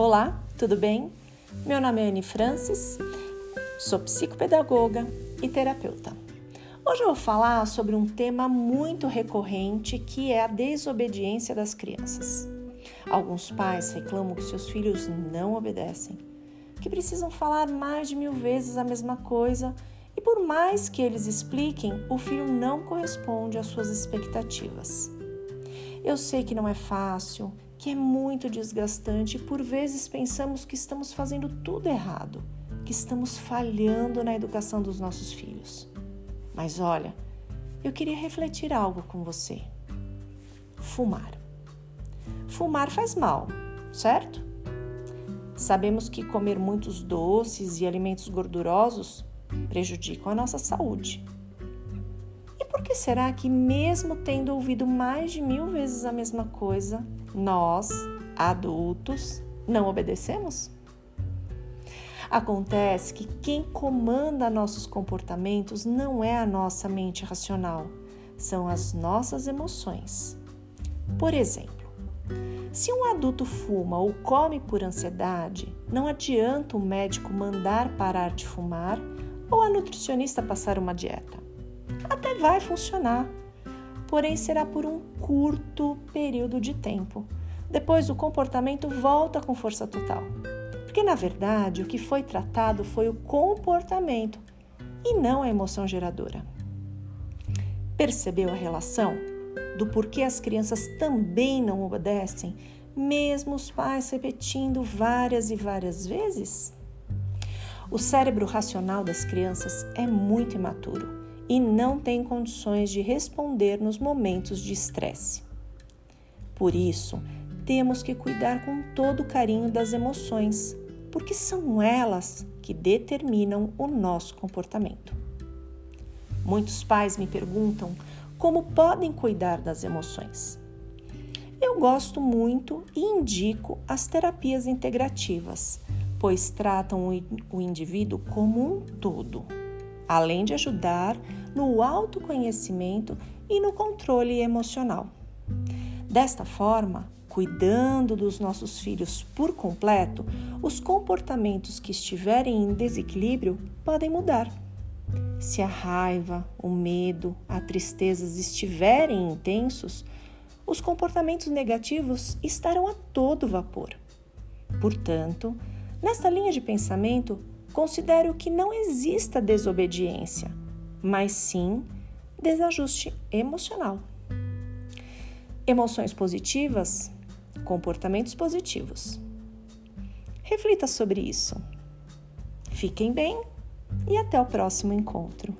Olá, tudo bem? Meu nome é Anne Francis, sou psicopedagoga e terapeuta. Hoje eu vou falar sobre um tema muito recorrente que é a desobediência das crianças. Alguns pais reclamam que seus filhos não obedecem, que precisam falar mais de mil vezes a mesma coisa e, por mais que eles expliquem, o filho não corresponde às suas expectativas. Eu sei que não é fácil, que é muito desgastante e por vezes pensamos que estamos fazendo tudo errado, que estamos falhando na educação dos nossos filhos. Mas olha, eu queria refletir algo com você. Fumar. Fumar faz mal, certo? Sabemos que comer muitos doces e alimentos gordurosos prejudicam a nossa saúde. Por que será que, mesmo tendo ouvido mais de mil vezes a mesma coisa, nós, adultos, não obedecemos? Acontece que quem comanda nossos comportamentos não é a nossa mente racional, são as nossas emoções. Por exemplo, se um adulto fuma ou come por ansiedade, não adianta o médico mandar parar de fumar ou a nutricionista passar uma dieta. Até vai funcionar, porém será por um curto período de tempo. Depois o comportamento volta com força total. Porque na verdade o que foi tratado foi o comportamento e não a emoção geradora. Percebeu a relação do porquê as crianças também não obedecem, mesmo os pais repetindo várias e várias vezes? O cérebro racional das crianças é muito imaturo e não tem condições de responder nos momentos de estresse. Por isso, temos que cuidar com todo carinho das emoções, porque são elas que determinam o nosso comportamento. Muitos pais me perguntam como podem cuidar das emoções. Eu gosto muito e indico as terapias integrativas, pois tratam o indivíduo como um todo, além de ajudar no autoconhecimento e no controle emocional. Desta forma, cuidando dos nossos filhos por completo, os comportamentos que estiverem em desequilíbrio podem mudar. Se a raiva, o medo, a tristeza estiverem intensos, os comportamentos negativos estarão a todo vapor. Portanto, nesta linha de pensamento, considero que não exista desobediência, mas sim desajuste emocional. Emoções positivas, comportamentos positivos. Reflita sobre isso. Fiquem bem e até o próximo encontro.